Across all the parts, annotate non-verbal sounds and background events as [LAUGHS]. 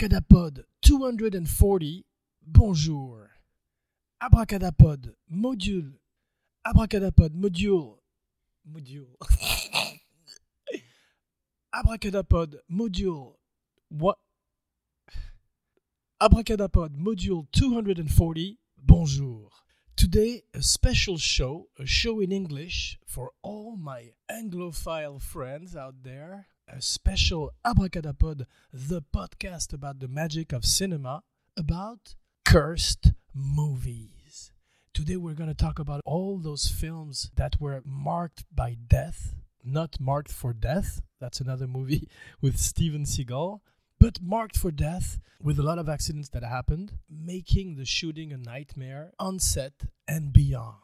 Abracadapod 240, bonjour. Abracadapod module. Abracadapod module. Module. [LAUGHS] Abracadapod module. What? Abracadapod module 240, bonjour. Today, a special show, a show in English for all my Anglophile friends out there. A special Abracadapod, the podcast about the magic of cinema, about cursed movies. Today, we're going to talk about all those films that were marked by death, not marked for death. That's another movie [LAUGHS] with Steven Seagal but marked for death with a lot of accidents that happened, making the shooting a nightmare on set and beyond.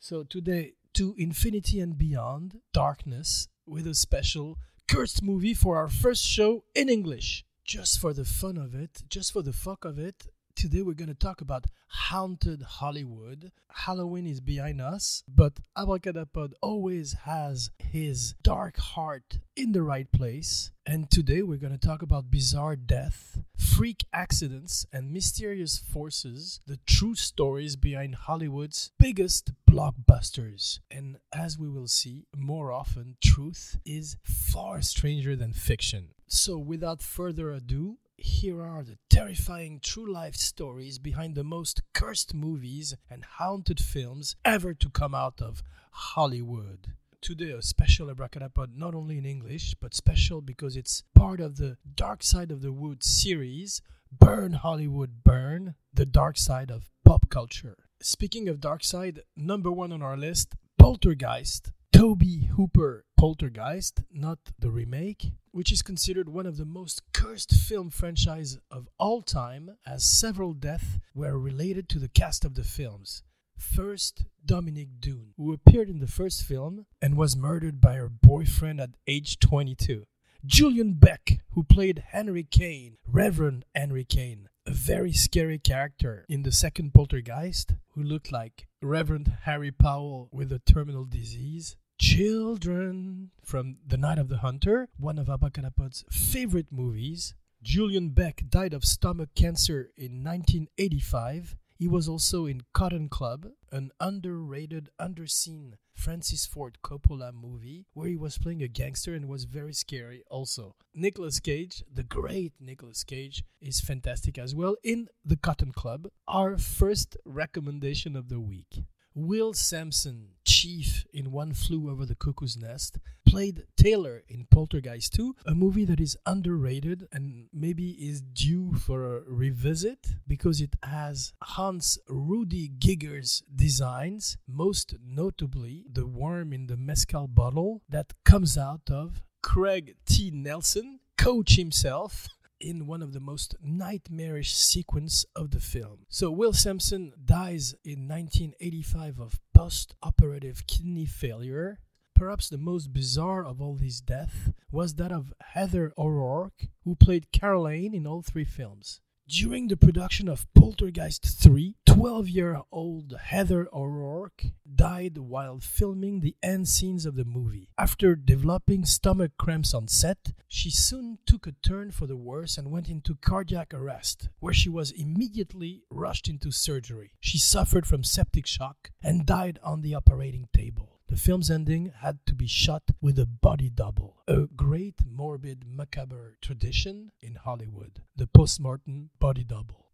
So today, to infinity and beyond, darkness, with a special cursed movie for our first show in English. Just for the fun of it, just for the fuck of it, today we're going to talk about haunted Hollywood. Halloween is behind us, but Abracadapod always has his dark heart in the right place. And today we're going to talk about bizarre death, freak accidents, and mysterious forces, the true stories behind Hollywood's biggest blockbusters. And as we will see more often, truth is far stranger than fiction. So without further ado, here are the terrifying true life stories behind the most cursed movies and haunted films ever to come out of Hollywood. Today, a special Abracadapod not only in English, but special because it's part of the Dark Side of the Wood series Burn Hollywood Burn, the dark side of pop culture. Speaking of dark side, number one on our list Poltergeist. Tobe Hooper Poltergeist, not the remake, which is considered one of the most cursed film franchise of all time, as several deaths were related to the cast of the films. First, Dominique Dunne, who appeared in the first film and was murdered by her boyfriend at age 22. Julian Beck, who played Henry Kane, Reverend Henry Kane, a very scary character in the second Poltergeist, who looked like Reverend Harry Powell with a terminal disease. Children from The Night of the Hunter, one of Abracadapod's favorite movies. Julian Beck died of stomach cancer in 1985. He was also in Cotton Club, an underrated, underseen Francis Ford Coppola movie where he was playing a gangster and was very scary also. Nicolas Cage, the great Nicolas Cage, is fantastic as well in The Cotton Club, our first recommendation of the week. Will Sampson, Chief in One Flew Over the Cuckoo's Nest, played Taylor in Poltergeist 2, a movie that is underrated and maybe is due for a revisit because it has Hans Ruedi Giger's designs, most notably the worm in the mezcal bottle that comes out of Craig T. Nelson, coach himself [LAUGHS] in one of the most nightmarish sequence of the film. So Will Sampson dies in 1985 of post-operative kidney failure. Perhaps the most bizarre of all these deaths was that of Heather O'Rourke, who played Caroline in all three films. During the production of Poltergeist 3, 12 year old Heather O'Rourke died while filming the end scenes of the movie. After developing stomach cramps on set, she soon took a turn for the worse and went into cardiac arrest, where she was immediately rushed into surgery. She suffered from septic shock and died on the operating table. The film's ending had to be shot with a body double, a great morbid macabre tradition in Hollywood, the postmortem body double.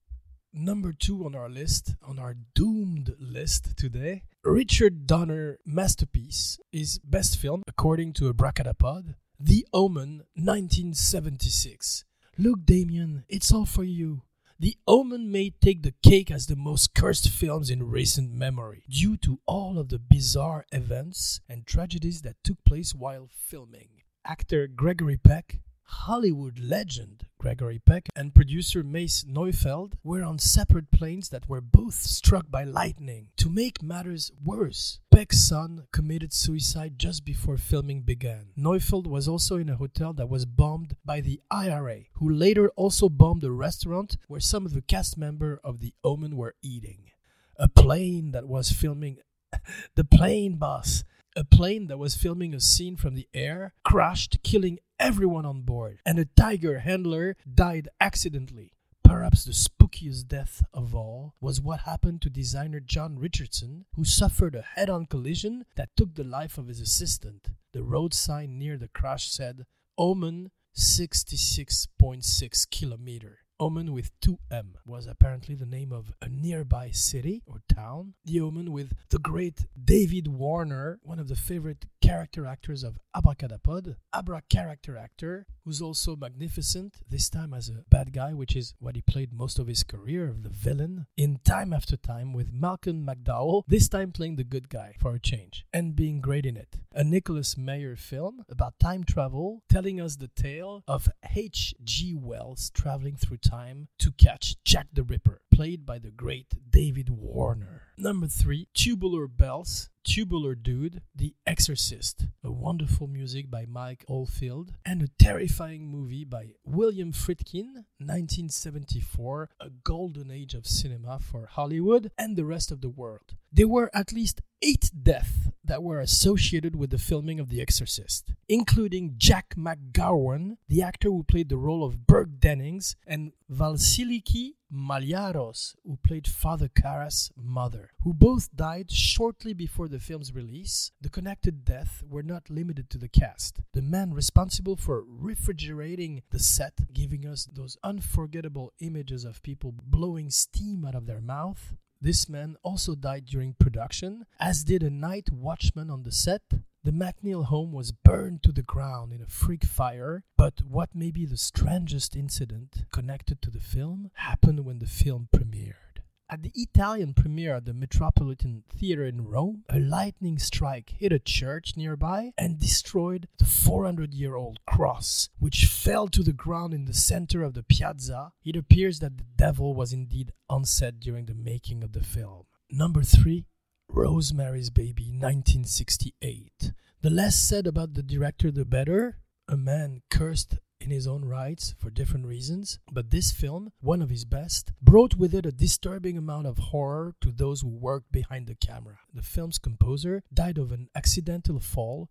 Number two on our list, on our doomed list today, Richard Donner masterpiece, is best film, according to Abracadapod, The Omen, 1976. Look, Damien, it's all for you. The Omen may take the cake as the most cursed films in recent memory, due to all of the bizarre events and tragedies that took place while filming. Actor Gregory Peck, Hollywood legend Gregory Peck, and producer Mace Neufeld were on separate planes that were both struck by lightning. To make matters worse, Peck's son committed suicide just before filming began. Neufeld was also in a hotel that was bombed by the IRA, who later also bombed a restaurant where some of the cast members of The Omen were eating. A plane that was filming [LAUGHS] the plane boss a plane that was filming a scene from the air crashed, killing everyone on board, and a tiger handler died accidentally. Perhaps the spookiest death of all was what happened to designer John Richardson, who suffered a head on collision that took the life of his assistant. The road sign near the crash said, Omen 66.6 kilometer. Omen with 2M was apparently the name of a nearby city or town. The Omen with the great David Warner, one of the favorite character actors of Abracadapod. Abra character actor who's also magnificent, this time as a bad guy, which is what he played most of his career, of the villain, in Time After Time with Malcolm McDowell, this time playing the good guy for a change, and being great in it. A Nicholas Meyer film about time travel, telling us the tale of H.G. Wells traveling through time to catch Jack the Ripper, played by the great David Warner. Number three, Tubular Bells, Tubular Dude, The Exorcist, a wonderful music by Mike Oldfield, and a terrifying movie by William Friedkin, 1974, a golden age of cinema for Hollywood and the rest of the world. There were at least eight deaths that were associated with the filming of The Exorcist, including Jack McGowan, the actor who played the role of Burke Dennings, and Vasiliki Maliaros, who played Father Karras' mother, who both died shortly before the film's release. The connected deaths were not limited to the cast. The man responsible for refrigerating the set, giving us those unforgettable images of people blowing steam out of their mouth, this man also died during production, as did a night watchman on the set. The MacNeil home was burned to the ground in a freak fire, but what may be the strangest incident connected to the film happened when the film premiered. At the Italian premiere at the Metropolitan Theater in Rome, a lightning strike hit a church nearby and destroyed the 400 year old cross, which fell to the ground in the center of the piazza. It appears that the devil was indeed on set during the making of the film. Number three, Rosemary's Baby, 1968. The less said about the director, the better. A man cursed in his own rights for different reasons, but this film, one of his best, brought with it a disturbing amount of horror to those who worked behind the camera. The film's composer died of an accidental fall.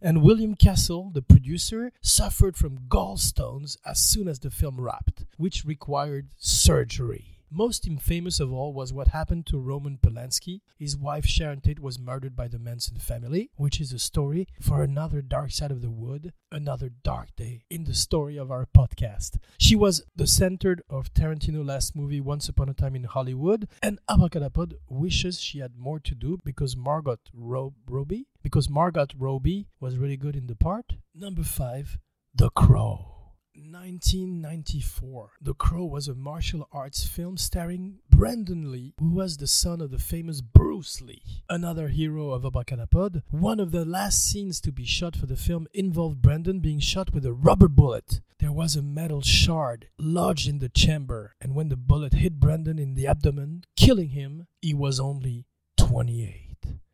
And William Castle, the producer, suffered from gallstones as soon as the film wrapped, which required surgery. Most infamous of all was what happened to Roman Polanski. His wife Sharon Tate was murdered by the Manson family, which is a story for another dark side of the wood, another dark day in the story of our podcast. She was the center of Tarantino's last movie, Once Upon a Time in Hollywood, and Abracadapod wishes she had more to do because Margot Ro- Robbie, because Margot Robbie was really good in the part. Number five, The Crow. 1994. The Crow was a martial arts film starring Brandon Lee, who was the son of the famous Bruce Lee, another hero of Abracadapod. One of the last scenes to be shot for the film involved Brandon being shot with a rubber bullet. There was a metal shard lodged in the chamber, and when the bullet hit Brandon in the abdomen, killing him, he was only 28.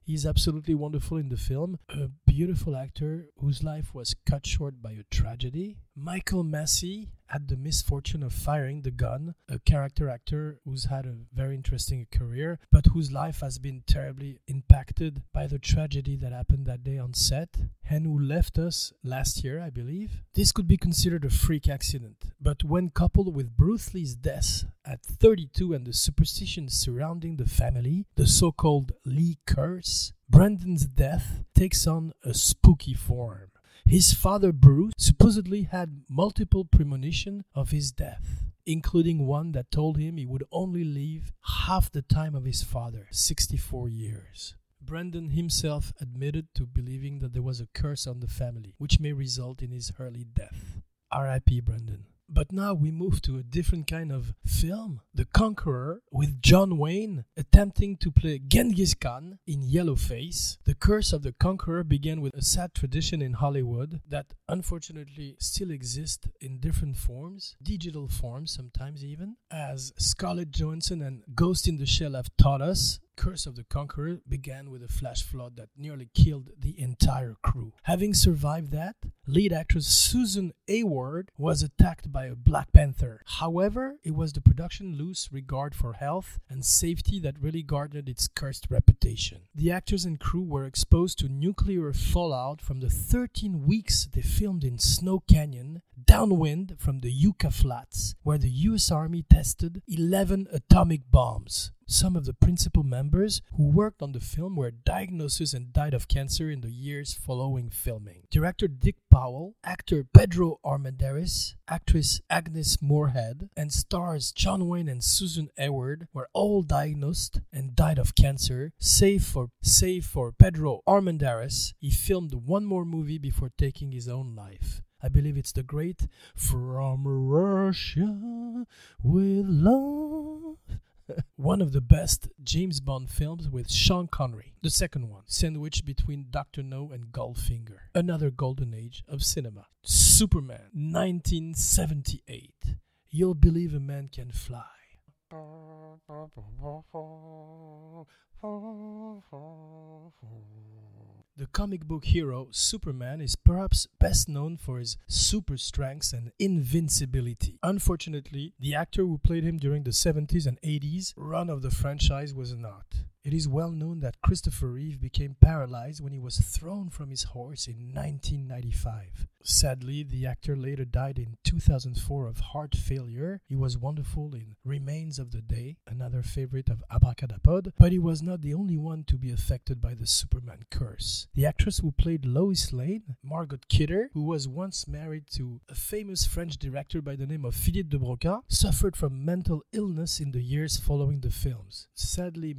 He's absolutely wonderful in the film. A beautiful actor whose life was cut short by a tragedy. Michael Massee had the misfortune of firing the gun, a character actor who's had a very interesting career, but whose life has been terribly impacted by the tragedy that happened that day on set, and who left us last year, I believe. This could be considered a freak accident, but when coupled with Bruce Lee's death at 32 and the superstitions surrounding the family, the so called Lee curse, Brandon's death takes on a spooky form. His father Bruce supposedly had multiple premonition of his death, including one that told him he would only live half the time of his father, 64 years. Brandon himself admitted to believing that there was a curse on the family, which may result in his early death. R.I.P. Brandon. But now we move to a different kind of film The Conqueror, with John Wayne attempting to play Genghis Khan in Yellowface. The Curse of the Conqueror began with a sad tradition in Hollywood that unfortunately still exists in different forms, digital forms sometimes even, as Scarlett Johansson and Ghost in the Shell have taught us. Curse of the Conqueror began with a flash flood that nearly killed the entire crew. Having survived that, lead actress Susan Hayward was attacked by a Black Panther. However, it was the production loose regard for health and safety that really guarded its cursed reputation. The actors and crew were exposed to nuclear fallout from the 13 weeks they filmed in Snow Canyon, downwind from the Yucca Flats, where the US Army tested 11 atomic bombs. Some of the principal members who worked on the film were diagnosed and died of cancer in the years following filming. Director Dick Powell, actor Pedro Armendáriz, actress Agnes Moorehead, and stars John Wayne and Susan Hayward were all diagnosed and died of cancer, save for save for Pedro Armendáriz. He filmed one more movie before taking his own life. I believe it's the great From Russia with Love. One of the best James Bond films with Sean Connery. The second one, sandwiched between Dr. No and Goldfinger. Another golden age of cinema. Superman, 1978. You'll believe a man can fly. [LAUGHS] The comic book hero Superman is perhaps best known for his super strength and invincibility. Unfortunately, the actor who played him during the 70s and 80s run of the franchise was not. It is well known that Christopher Reeve became paralyzed when he was thrown from his horse in 1995. Sadly, the actor later died in 2004 of heart failure. He was wonderful in Remains of the Day, another favorite of Abracadapod, but he was not the only one to be affected by the Superman curse. The actress who played Lois Lane, Margot Kidder, who was once married to a famous French director by the name of Philippe de Broca, suffered from mental illness in the years following the films, sadly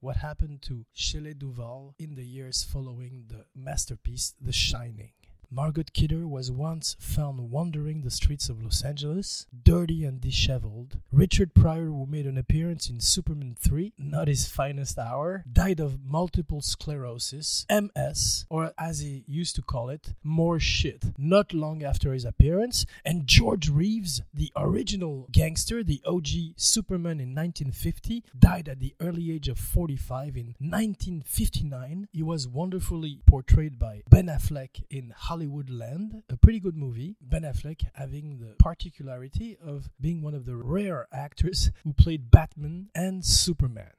what happened to Shelley Duvall in the years following the masterpiece The Shining. Margot Kidder was once found wandering the streets of Los Angeles, dirty and disheveled. Richard Pryor, who made an appearance in Superman 3, not his finest hour, died of multiple sclerosis, MS, or as he used to call it, more shit, not long after his appearance. And George Reeves, the original gangster, the OG Superman in 1950, died at the early age of 45 in 1959. He was wonderfully portrayed by Ben Affleck in Hollywood. Hollywoodland, a pretty good movie. Ben Affleck having the particularity of being one of the rare actors who played Batman and Superman.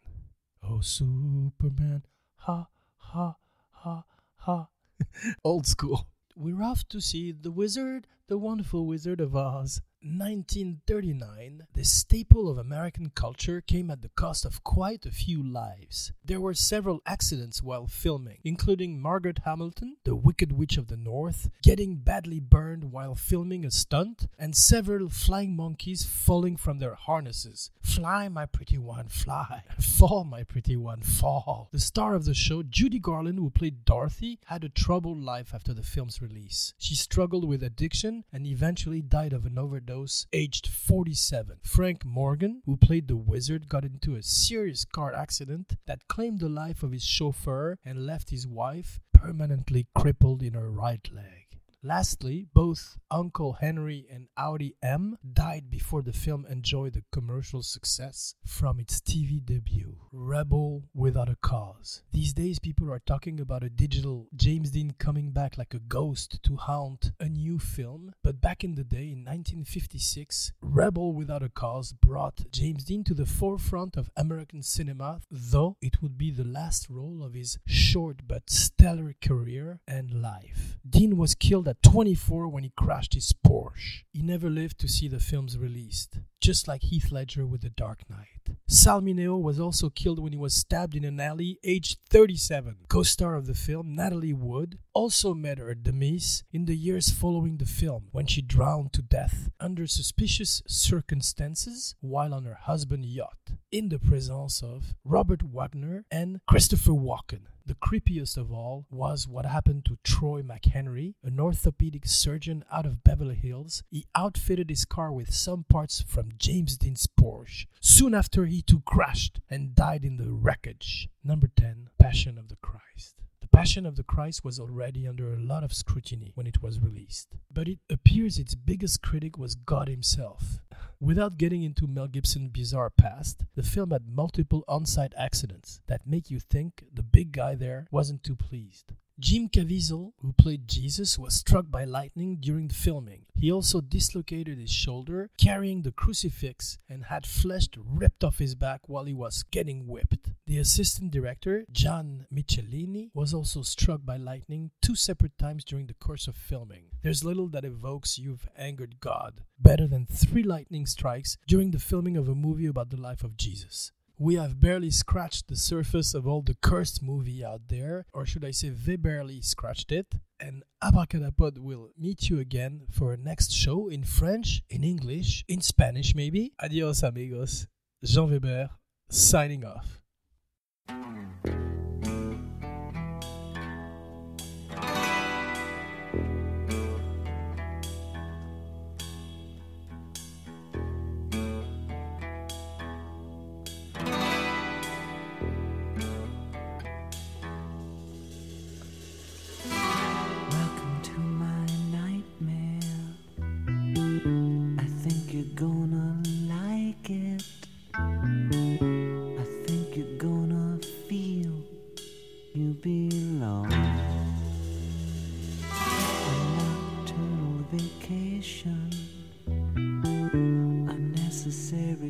Oh, Superman, ha, ha, ha, ha. [LAUGHS] Old school. We're off to see The Wizard, the Wonderful Wizard of Oz. 1939, the staple of American culture came at the cost of quite a few lives. There were several accidents while filming, including Margaret Hamilton, the Wicked Witch of the North, getting badly burned while filming a stunt, and several flying monkeys falling from their harnesses. Fly, my pretty one, fly. [LAUGHS] Fall, my pretty one, fall. The star of the show, Judy Garland, who played Dorothy, had a troubled life after the film's release. She struggled with addiction and eventually died of an overdose aged 47. Frank Morgan, who played the wizard, got into a serious car accident that claimed the life of his chauffeur and left his wife permanently crippled in her right leg. Lastly, both Uncle Henry and Auntie Em died before the film enjoyed the commercial success from its TV debut, Rebel Without a Cause. These days, people are talking about a digital James Dean coming back like a ghost to haunt a new film, but back in the day, in 1956, Rebel Without a Cause brought James Dean to the forefront of American cinema, though it would be the last role of his short but stellar career and life. Dean was killed at 24 when he crashed his Porsche. He never lived to see the films released, just like Heath Ledger with The Dark Knight. Sal Mineo was also killed when he was stabbed in an alley, aged 37. Co star of the film, Natalie Wood, also met her demise in the years following the film when she drowned to death under suspicious circumstances while on her husband's yacht, in the presence of Robert Wagner and Christopher Walken. The creepiest of all was what happened to Troy McHenry, an orthopedic surgeon out of Beverly Hills. He outfitted his car with some parts from James Dean's Porsche. Soon after, he too crashed and died in the wreckage. Number 10, Passion of the Christ. Passion of the Christ was already under a lot of scrutiny when it was released, but it appears its biggest critic was God himself. Without getting into Mel Gibson's bizarre past, the film had multiple on site accidents that make you think the big guy there wasn't too pleased. Jim Caviezel, who played Jesus, was struck by lightning during the filming. He also dislocated his shoulder carrying the crucifix and had flesh ripped off his back while he was getting whipped. The assistant director, John Michelini, was also struck by lightning two separate times during the course of filming. There's little that evokes you've angered God better than three lightning strikes during the filming of a movie about the life of Jesus we have barely scratched the surface of all the cursed movie out there, or should I say, they barely scratched it. And Abracadapod will meet you again for a next show in French, in English, in Spanish maybe. Adios, amigos. Jean Weber, signing off.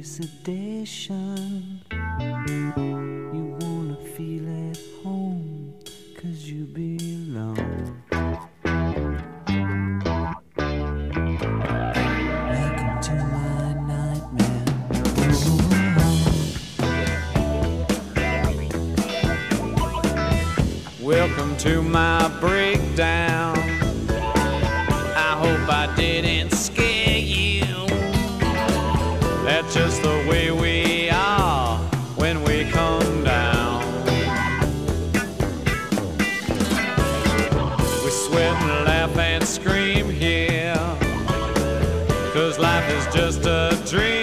Sedation. Sweat and laugh and scream here. Cause life is just a dream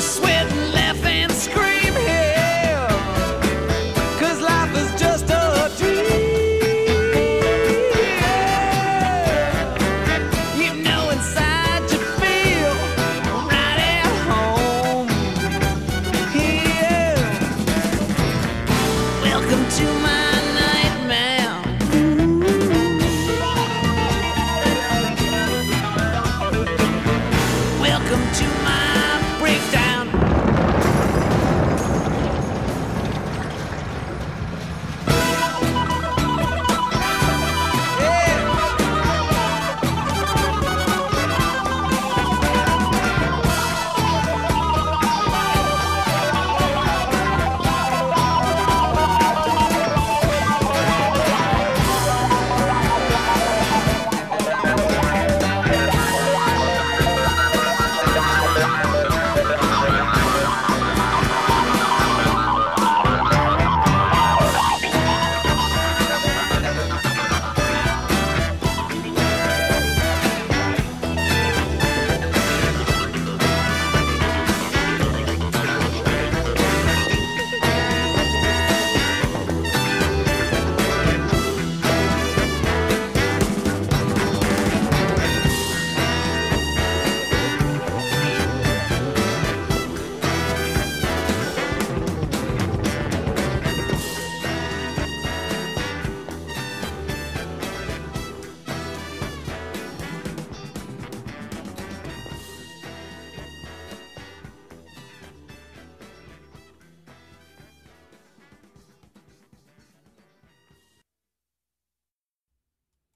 Swim.